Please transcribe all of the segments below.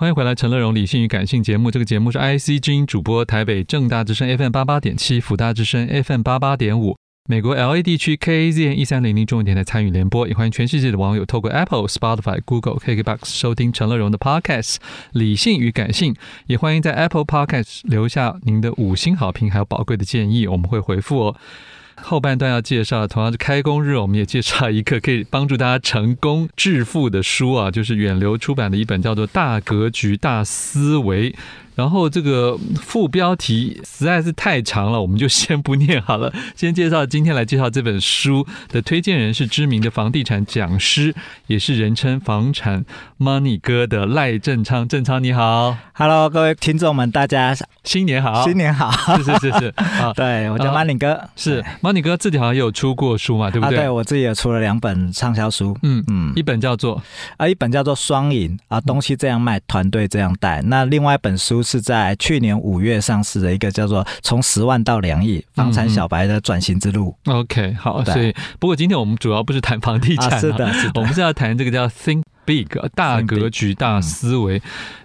欢迎回来，陈乐融理性与感性节目。这个节目是 IC 之音主播，台北正大之声 FM 八八点七，辅大之声 FM 八八点五，美国 LA 地区 KAZN 一三零零中文电台参与联播。也欢迎全世界的网友透过 Apple、Spotify、Google、KKBox 收听陈乐融的 Podcast《理性与感性》。也欢迎在 Apple Podcast 留下您的五星好评，还有宝贵的建议，我们会回复哦。后半段要介绍，同样是开工日，我们也介绍一个可以帮助大家成功致富的书啊，就是远流出版的一本叫做《大格局大思维》。然后这个副标题实在是太长了，我们就先不念好了。先介绍今天来介绍这本书的推荐人是知名的房地产讲师，也是人称房产 Money 哥的赖正昌。正昌你好，Hello，各位听众们，大家新年好，新年好，是是是是，啊，对我叫 Money 哥，啊、是 Money 哥自己好像也有出过书嘛，对不对？啊、对我自己也出了两本畅销书，嗯嗯，一本叫做啊，一本叫做双赢啊，东西这样卖，团队这样带。那另外一本书。是在去年五月上市的一个叫做《从十万到两亿房产小白的转型之路》。OK，好，所以不过今天我们主要不是谈房地产，啊，是的，是的，我们是要谈这个叫 Think Big 大格局大思维。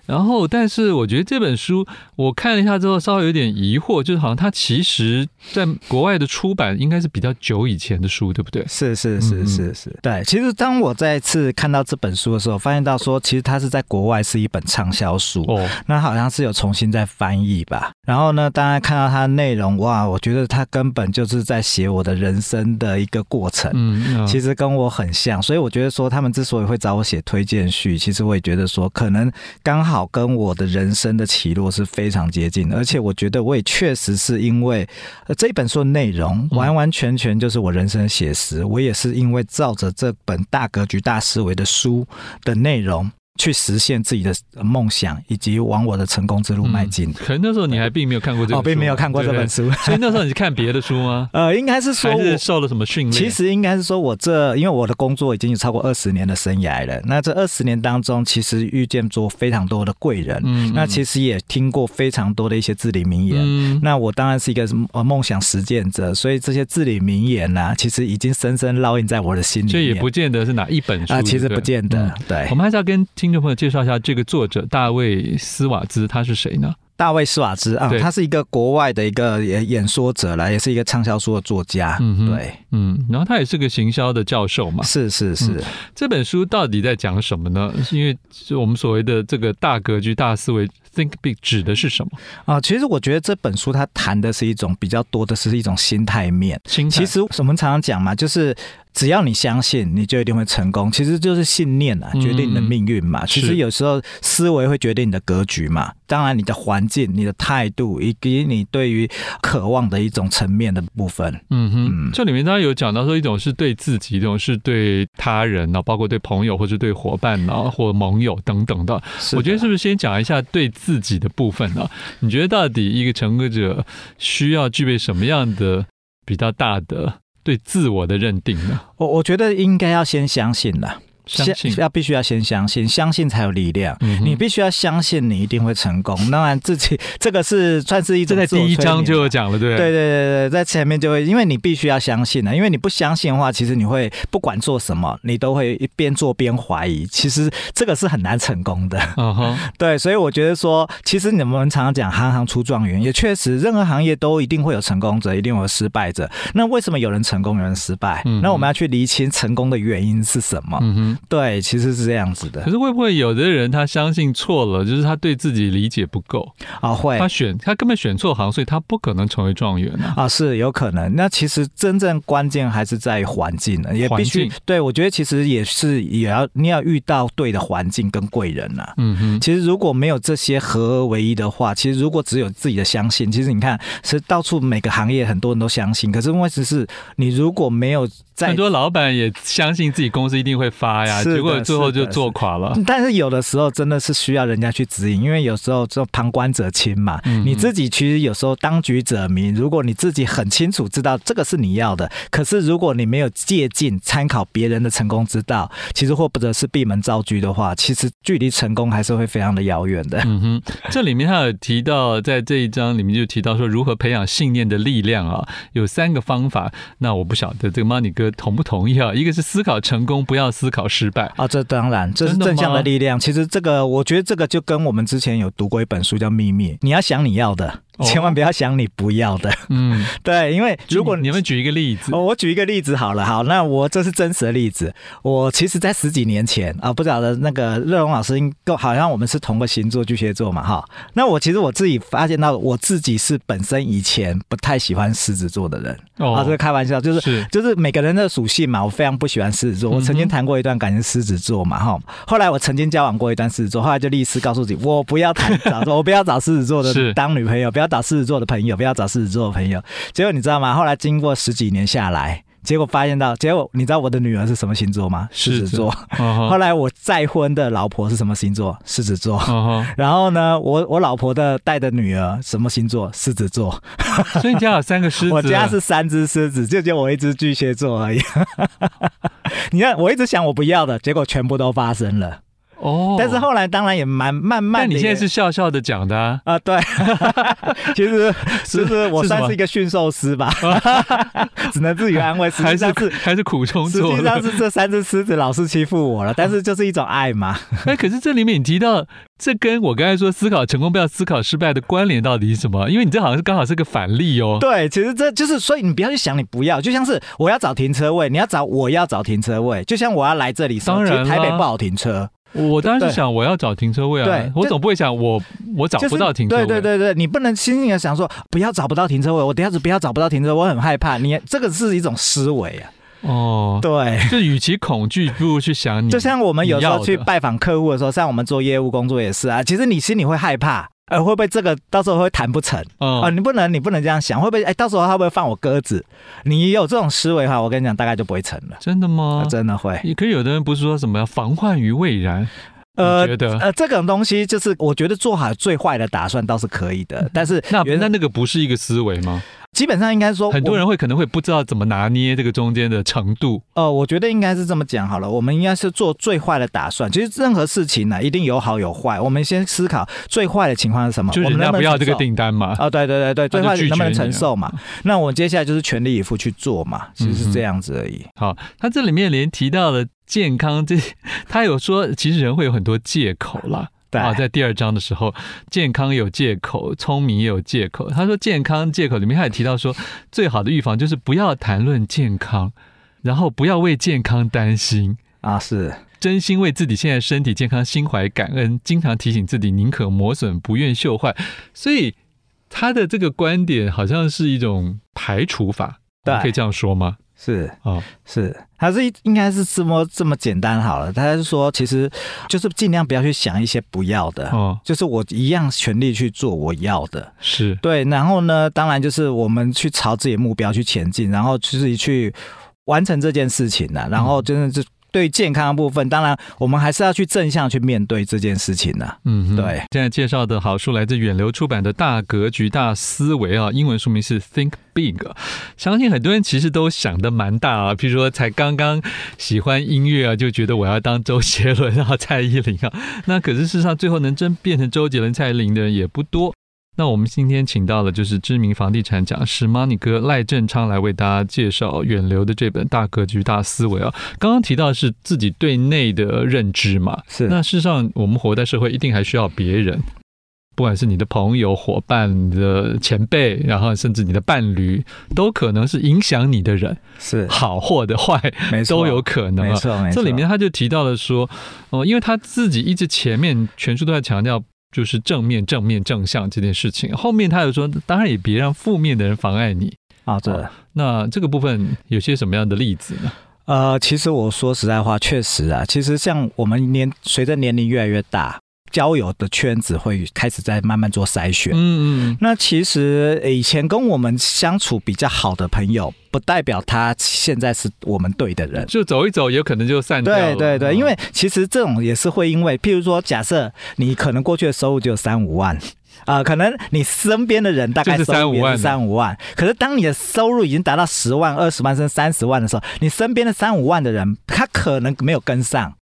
然后，但是我觉得这本书我看了一下之后，稍微有点疑惑，就是好像它其实在国外的出版应该是比较久以前的书，对不对？是是是是是，对。其实当我再次看到这本书的时候，发现到说，其实它是在国外是一本畅销书哦，那好像是有重新再翻译吧。然后呢，当然看到它的内容，哇，我觉得它根本就是在写我的人生的一个过程，嗯嗯，其实跟我很像，所以我觉得说他们之所以会找我写推荐序，其实我也觉得说可能刚好。跟我的人生的起落是非常接近的，而且我觉得我也确实是因为这本书的内容完完全全就是我人生的写实，我也是因为照着这本大格局大思维的书的内容。去实现自己的梦想，以及往我的成功之路迈进。可能那时候你还并没有看过这本书，哦，并没有看过这本书，对对，所以那时候你是看别的书吗？呃，应该是说，我是受了什么训练？其实应该是说，我这因为我的工作已经有超过二十年的生涯了。那这二十年当中，其实遇见做非常多的贵人，嗯，那其实也听过非常多的一些至理名言。嗯，那我当然是一个呃梦想实践者，所以这些至理名言呢，啊，其实已经深深烙印在我的心里面。所以也不见得是哪一本书啊，其实不见得。对，嗯，我们还是要跟听众朋友介绍一下。这个作者大卫·斯瓦兹他是谁呢？大卫·斯瓦兹啊，他是一个国外的一个演演说者来，也是一个畅销书的作家。嗯，对，嗯，然后他也是个行销的教授嘛。是是是、嗯。这本书到底在讲什么呢？因为我们所谓的这个大格局、大思维 （Think Big） 指的是什么啊？其实我觉得这本书它谈的是一种比较多的是一种心态面。心态。其实我们常常讲嘛，就是。只要你相信，你就一定会成功。其实就是信念啊，决定你的命运嘛。其实有时候思维会决定你的格局嘛。当然，你的环境、你的态度，以及你对于渴望的一种层面的部分。嗯哼，这里面当然有讲到说，一种是对自己，一种是对他人，然后包括对朋友或者对伙伴，然后或盟友等等的。我觉得是不是先讲一下对自己的部分呢？你觉得到底一个成功者需要具备什么样的比较大的？对自我的认定呢？我我觉得应该要先相信了。相信要必须要先相信，相信才有力量。嗯、你必须要相信你一定会成功。当然，自己 这个是算是一种在第一章就有讲了，对对对对对，在前面就会，因为你必须要相信了，因为你不相信的话，其实你会不管做什么，你都会一边做边怀疑。其实这个是很难成功的。嗯哼，对，所以我觉得说，其实你们常常讲行行出状元，也确实，任何行业都一定会有成功者，一定会有失败者。那为什么有人成功，有人失败？嗯、那我们要去厘清成功的原因是什么？嗯哼。对，其实是这样子的。可是会不会有的人他相信错了，就是他对自己理解不够啊？会，他选他根本选错行，所以他不可能成为状元啊！啊，是有可能。那其实真正关键还是在于环境呢，也必须对。我觉得其实也是也要你要遇到对的环境跟贵人呐。嗯哼。其实如果没有这些合而为一的话，其实如果只有自己的相信，其实你看是到处每个行业很多人都相信，可是问题是，你如果没有。很多老板也相信自己公司一定会发呀，结果最后就做垮了。但是有的时候真的是需要人家去指引，因为有时候就旁观者清嘛。你自己其实有时候当局者迷，如果你自己很清楚知道这个是你要的，可是如果你没有借鉴参考别人的成功之道，其实或者是闭门造车的话，其实距离成功还是会非常的遥远的。嗯哼，这里面他有提到，在这一章里面就提到说如何培养信念的力量啊，有三个方法。那我不晓得这个 Money 哥。哥同不同意啊？一个是思考成功，不要思考失败啊，这当然这是正向的力量。其实这个，我觉得这个就跟我们之前有读过一本书叫《秘密》，你要想你要的。千万不要想你不要的，嗯，对，因为如果你，你们举一个例子，我举一个例子好了，好，那我这是真实的例子。我其实，在十几年前啊，不晓得那个乐荣老师，应好像我们是同个星座巨蟹座嘛，哈。那我其实我自己发现到，我自己是本身以前不太喜欢狮子座的人，哦，啊，这个开玩笑，就是，是就是每个人的属性嘛，我非常不喜欢狮子座。我曾经谈过一段感情狮子座嘛，哈。后来我曾经交往过一段狮子座，后来就立誓告诉自己，我不要谈 找，我不要找狮子座的当女朋友，不要。找狮子座的朋友，不要找狮子座的朋友。结果你知道吗？后来经过十几年下来，结果发现到，结果你知道我的女儿是什么星座吗？狮子座。后来我再婚的老婆是什么星座？狮子座。然后呢，我我老婆的带的女儿什么星座？狮子座。所以你家有三个狮子？我家是三只狮子，就就我一只巨蟹座而已。你看，我一直想我不要的，结果全部都发生了。哦，但是后来当然也蛮慢慢。但你现在是笑笑的讲的啊？啊，对，其实其实我算是一个驯兽师吧，只能自己安慰。实际上是还是苦衷做。实际上是这三只狮子老是欺负我了，但是就是一种爱嘛。哎，可是这里面你提到这跟我刚才说思考成功不要思考失败的关联到底是什么？因为你这好像是刚好是个反例哦。对，其实这就是所以你不要去想你不要，就像是我要找停车位，你要找我要找停车位，就像我要来这里，当然台北不好停车。我当然是想我要找停车位啊，对我总不会想我我找不到停车位。对对对对，你不能轻易的想说不要找不到停车位，我等下子不要找不到停车位，我很害怕。你这个是一种思维啊。哦，对，就与其恐惧，不如去想你。就像我们有时候去拜访客户的时候，像我们做业务工作也是啊，其实你心里会害怕。呃，会不会这个到时候会谈不成？啊、呃，你不能，你不能这样想，会不会？哎，到时候他会不会放我鸽子？你有这种思维的话，我跟你讲，大概就不会成了。真的吗？呃、真的会。可是有的人不是说什么要防患于未然？呃，呃，这种东西就是我觉得做好最坏的打算倒是可以的，但是那原来那个不是一个思维吗？基本上应该说，很多人会可能会不知道怎么拿捏这个中间的程度。呃，我觉得应该是这么讲好了，我们应该是做最坏的打算。其实任何事情呢，一定有好有坏。我们先思考最坏的情况是什么？就是人家不要这个订单嘛。哦，对对对对，最坏能不能承受嘛？那我们接下来就是全力以赴去做嘛，其实是这样子而已。嗯、好，他这里面连提到了健康这，他有说其实人会有很多借口啦。啊，在第二章的时候，健康有借口，聪明也有借口。他说，健康借口里面他也提到说，最好的预防就是不要谈论健康，然后不要为健康担心啊，是真心为自己现在身体健康心怀感恩，经常提醒自己宁可磨损，不愿锈坏。所以他的这个观点好像是一种排除法，对，可以这样说吗？是哦，是，还是应该是这么这么简单好了。他是说，其实就是尽量不要去想一些不要的，哦，就是我一样全力去做我要的，是对。然后呢，当然就是我们去朝自己的目标去前进，然后自己去完成这件事情呢，然后真的是。对健康的部分，当然我们还是要去正向去面对这件事情的。嗯，对。现在介绍的好书来自远流出版的《大格局大思维》啊，英文书名是《Think Big》。相信很多人其实都想得蛮大啊，譬如说才刚刚喜欢音乐啊，就觉得我要当周杰伦啊、蔡依林啊。那可是事实上，最后能真变成周杰伦、蔡依林的人也不多。那我们今天请到的就是知名房地产讲师 Money 哥赖正昌来为大家介绍远流的这本《大格局大思维》啊。刚刚提到的是自己对内的认知嘛，是。那事实上，我们活在社会，一定还需要别人，不管是你的朋友、伙伴、你的前辈，然后甚至你的伴侣，都可能是影响你的人，是好或者坏，没错，都有可能。没错，没错。这里面他就提到了说，哦，因为他自己一直前面全书都在强调。就是正面、正面、正向这件事情。后面他又说，当然也别让负面的人妨碍你啊。对，那这个部分有些什么样的例子呢？呃，其实我说实在话，确实啊，其实像我们年随着年龄越来越大。交友的圈子会开始在慢慢做筛选。嗯嗯，那其实以前跟我们相处比较好的朋友，不代表他现在是我们对的人。就走一走，有可能就散掉了。对对对，因为其实这种也是会因为，譬如说，假设你可能过去的收入就有三五万啊，呃，可能你身边的人大概收入三五万，三五万。可是当你的收入已经达到十万、二十万甚至三十万的时候，你身边的三五万的人，他可能没有跟上。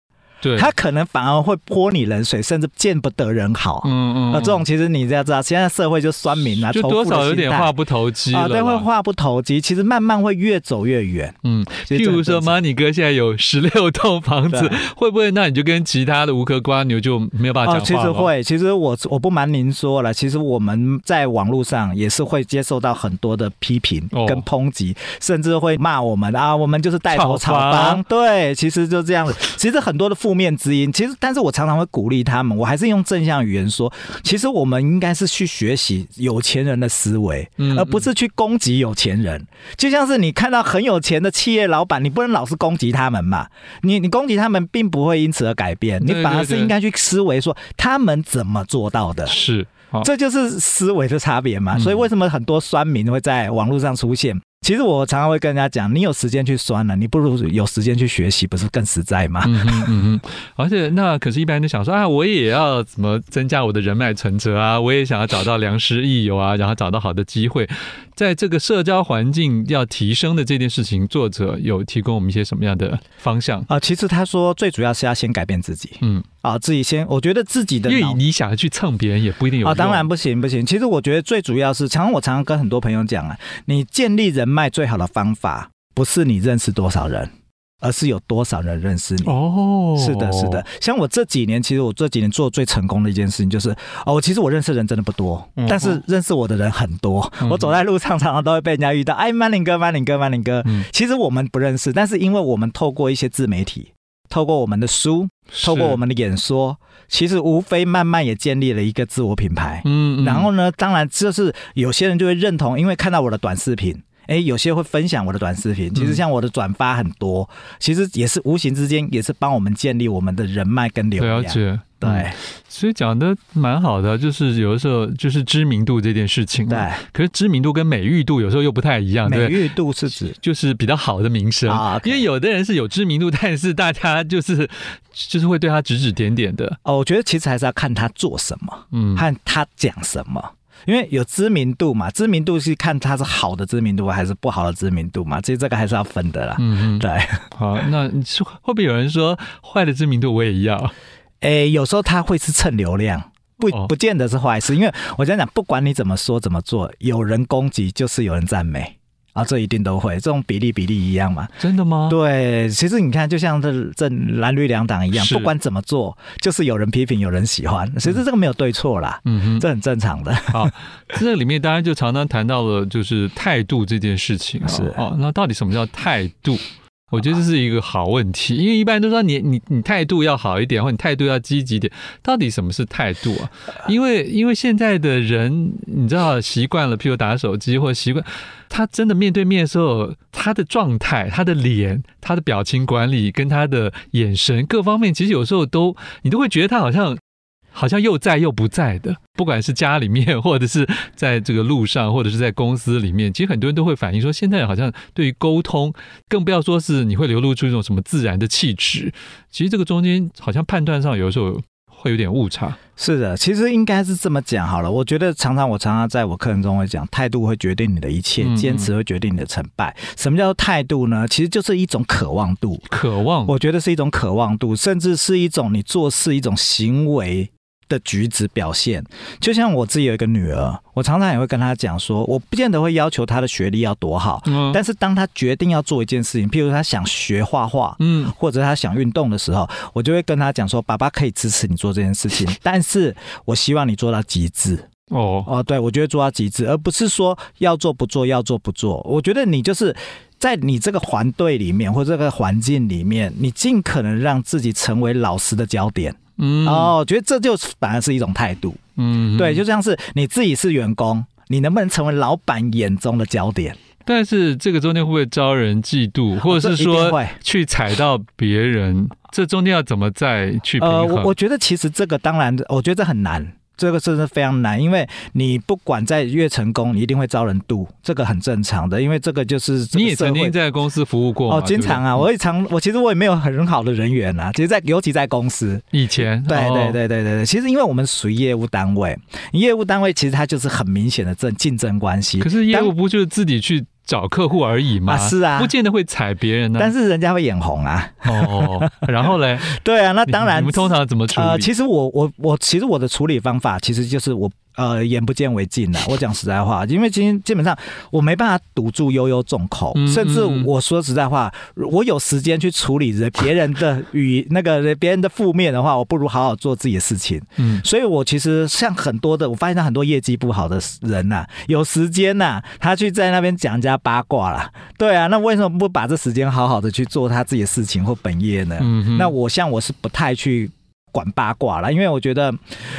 对，他可能反而会泼你冷水，甚至见不得人好。嗯嗯，那这种其实你要知道，现在社会就酸民啊，就多少有点话不投机啊，对，会话不投机，其实慢慢会越走越远。嗯，譬如说，Money 哥现在有十六栋房子，会不会那你就跟其他的无壳瓜牛就没有办法讲话？其实会，其实我我不瞒您说了，其实我们在网络上也是会接受到很多的批评跟抨击，甚至会骂我们啊，我们就是带头炒房。对，其实就这样子。其实很多的负面之音，其实但是我常常会鼓励他们，我还是用正向语言说，其实我们应该是去学习有钱人的思维，而不是去攻击有钱人。就像是你看到很有钱的企业老板，你不能老是攻击他们嘛？你你攻击他们，并不会因此而改变，你反而是应该去思维说他们怎么做到的。是，这就是思维的差别嘛。所以为什么很多酸民会在网络上出现？其实我常常会跟人家讲，你有时间去酸了，你不如有时间去学习，不是更实在吗？嗯嗯嗯。而且那可是，一般人都想说啊，我也要怎么增加我的人脉存折啊，我也想要找到良师益友啊，然后找到好的机会。在这个社交环境要提升的这件事情，作者有提供我们一些什么样的方向啊？其实他说，最主要是要先改变自己。嗯。啊，自己先，我觉得自己的，因为你想要去蹭别人，也不一定有啊。当然不行，不行。其实我觉得最主要是，常常我常常跟很多朋友讲啊，你建立人脉最好的方法，不是你认识多少人，而是有多少人认识你。哦，是的，是的。像我这几年，其实我这几年做最成功的一件事情，就是哦，其实我认识的人真的不多，但是认识我的人很多。我走在路上，常常都会被人家遇到，哎，Money 哥，Money 哥，Money 哥。其实我们不认识，但是因为我们透过一些自媒体。透过我们的书，透过我们的演说，其实无非慢慢也建立了一个自我品牌。嗯，然后呢，当然就是有些人就会认同，因为看到我的短视频，哎，有些会分享我的短视频。其实像我的转发很多，其实也是无形之间也是帮我们建立我们的人脉跟流量。对、嗯，所以讲的蛮好的，就是有的时候就是知名度这件事情。对，可是知名度跟美誉度有时候又不太一样。美誉度是指就是比较好的名声啊，okay、因为有的人是有知名度，但是大家就是就是会对他指指点点的。哦，我觉得其实还是要看他做什么，嗯，和他讲什么。因为有知名度嘛，知名度是看他是好的知名度还是不好的知名度嘛，其实这个还是要分的啦。嗯嗯，对。好，那会不会有人说坏的知名度我也要？诶，有时候他会是蹭流量，不不见得是坏事。因为我想讲，不管你怎么说怎么做，有人攻击就是有人赞美啊，这一定都会，这种比例比例一样嘛。真的吗？对，其实你看，就像这这蓝绿两党一样，不管怎么做，就是有人批评，有人喜欢。其实这个没有对错啦，嗯哼，这很正常的。好，这里面当然就常常谈到了就是态度这件事情。是哦，那到底什么叫态度？我觉得这是一个好问题，因为一般都说你你你态度要好一点，或你态度要积极点。到底什么是态度啊？因为因为现在的人，你知道习惯了，譬如打手机，或习惯他真的面对面的时候，他的状态、他的脸、他的表情管理跟他的眼神各方面，其实有时候都你都会觉得他好像。好像又在又不在的，不管是家里面，或者是在这个路上，或者是在公司里面，其实很多人都会反映说，现在好像对于沟通，更不要说是你会流露出一种什么自然的气质，其实这个中间好像判断上有时候会有点误差。是的，其实应该是这么讲好了。我觉得常常我常常在我课程中会讲，态度会决定你的一切，坚持会决定你的成败。什么叫做态度呢？其实就是一种渴望度，渴望，我觉得是一种渴望度，甚至是一种你做事一种行为。的举止表现，就像我自己有一个女儿，我常常也会跟她讲说，我不见得会要求她的学历要多好，嗯，但是当她决定要做一件事情，譬如她想学画画，嗯，或者她想运动的时候，我就会跟她讲说，爸爸可以支持你做这件事情，但是我希望你做到极致。哦哦，对，我觉得做到极致，而不是说要做不做，要做不做。我觉得你就是在你这个团队里面或这个环境里面，你尽可能让自己成为老师的焦点。嗯，哦，觉得这就反而是一种态度。嗯，对，就像是你自己是员工，你能不能成为老板眼中的焦点？但是这个中间会不会招人嫉妒，或者是说去踩到别人？这中间要怎么再去平衡？呃，我我觉得其实这个当然，我觉得这很难。这个真是非常难，因为你不管在越成功，你一定会招人妒，这个很正常的，因为这个就是你也曾经在公司服务过哦，经常啊，我也常，我其实我也没有很好的人缘啊，其实在，在尤其在公司。以前，对对对对对对，其实因为我们属于业务单位，业务单位其实它就是很明显的这竞争关系，可是业务不就是自己去找客户而已嘛。啊，是啊，不见得会踩别人呢。但是人家会眼红啊。哦，然后嘞？对啊，那当然。你们通常怎么处理？呃，其实我我我，其实我的处理方法其实就是我。呃，眼不见为净的。我讲实在话，因为今天基本上我没办法堵住悠悠众口，嗯嗯嗯，甚至我说实在话，我有时间去处理人别人的 与那个别人的负面的话，我不如好好做自己的事情。嗯，所以我其实像很多的，我发现他很多业绩不好的人呐、啊，有时间呐、啊，他去在那边讲人家八卦啦。对啊，那为什么不把这时间好好的去做他自己的事情或本业呢？那我像我是不太去。管八卦啦，因为我觉得，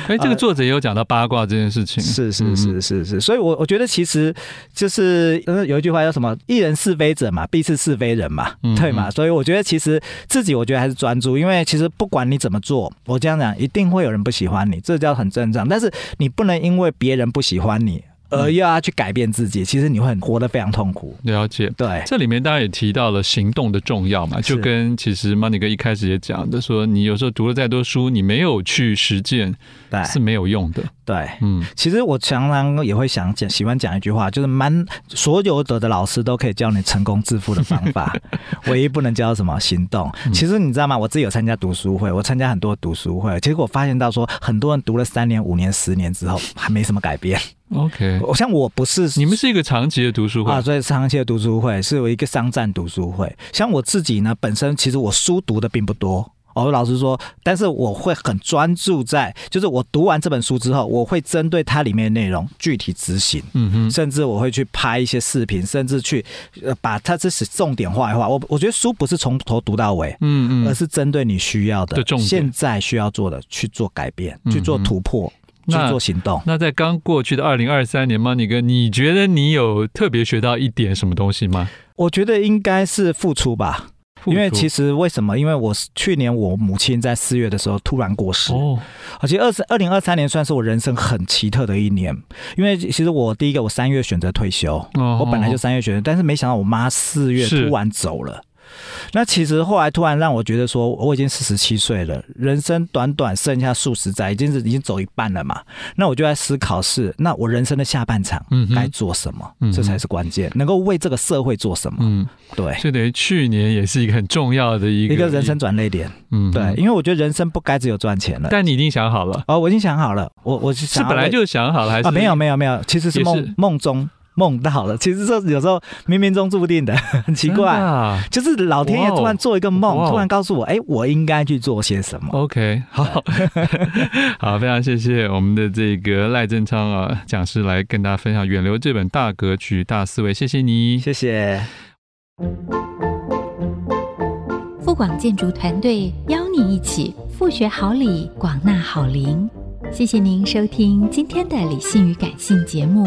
哎，这个作者也有讲到八卦这件事情，是是是是是，所以我我觉得其实就是有一句话叫什么“一人是非者嘛，必是是非人嘛”，对嘛？所以我觉得其实自己我觉得还是专注，因为其实不管你怎么做，我这样讲一定会有人不喜欢你，这叫很正常。但是你不能因为别人不喜欢你。而又要去改变自己，其实你会很活得非常痛苦。了解，对，这里面当然也提到了行动的重要嘛，就跟其实 Money 哥一开始也讲的说，你有时候读了再多书，你没有去实践，对，是没有用的。对，嗯，其实我常常也会想讲，喜欢讲一句话，就是蛮所有的的老师都可以教你成功致富的方法，唯一不能教什么行动。其实你知道吗？我自己有参加读书会，我参加很多读书会，结果我发现到说，很多人读了三年、五年、十年之后，还没什么改变。OK，我像我不是，你们是一个长期的读书会啊，所以长期的读书会是有一个商战读书会。像我自己呢，本身其实我书读的并不多。哦，老实说，但是我会很专注在，就是我读完这本书之后，我会针对它里面的内容具体执行，嗯哼，甚至我会去拍一些视频，甚至去呃把它这是重点化一化。我我觉得书不是从头读到尾，嗯嗯，而是针对你需要的，现在需要做的去做改变，去做突破，去做行动。那在刚过去的二零二三年，Money 哥，你觉得你有特别学到一点什么东西吗？我觉得应该是付出吧。因为其实为什么？因为我去年我母亲在四月的时候突然过世，哦，而且二十二零二三年算是我人生很奇特的一年，因为其实我第一个我三月选择退休，哦，我本来就三月选择，但是没想到我妈四月突然走了。那其实后来突然让我觉得说，我已经四十七岁了，人生短短剩下数十载，已经是已经走一半了嘛。那我就在思考是，那我人生的下半场该做什么？嗯，这才是关键，能够为这个社会做什么？嗯，对。所以等于去年也是一个很重要的一个一个人生转捩点。嗯，对，因为我觉得人生不该只有赚钱了。但你已经想好了？哦，我已经想好了。我我是是本来就想好了还是？啊，没有没有没有，其实是梦梦中。梦到了，其实这有时候冥冥中注定的，很奇怪，啊、就是老天爷突然做一个梦，突然告诉我，哎，我应该去做些什么。OK，好，好，非常谢谢我们的这个赖正昌啊讲师来跟大家分享《远流》这本大格局大思维，谢谢你，谢谢。富广建筑团队邀你一起富学好礼，广纳好邻。谢谢您收听今天的理性与感性节目。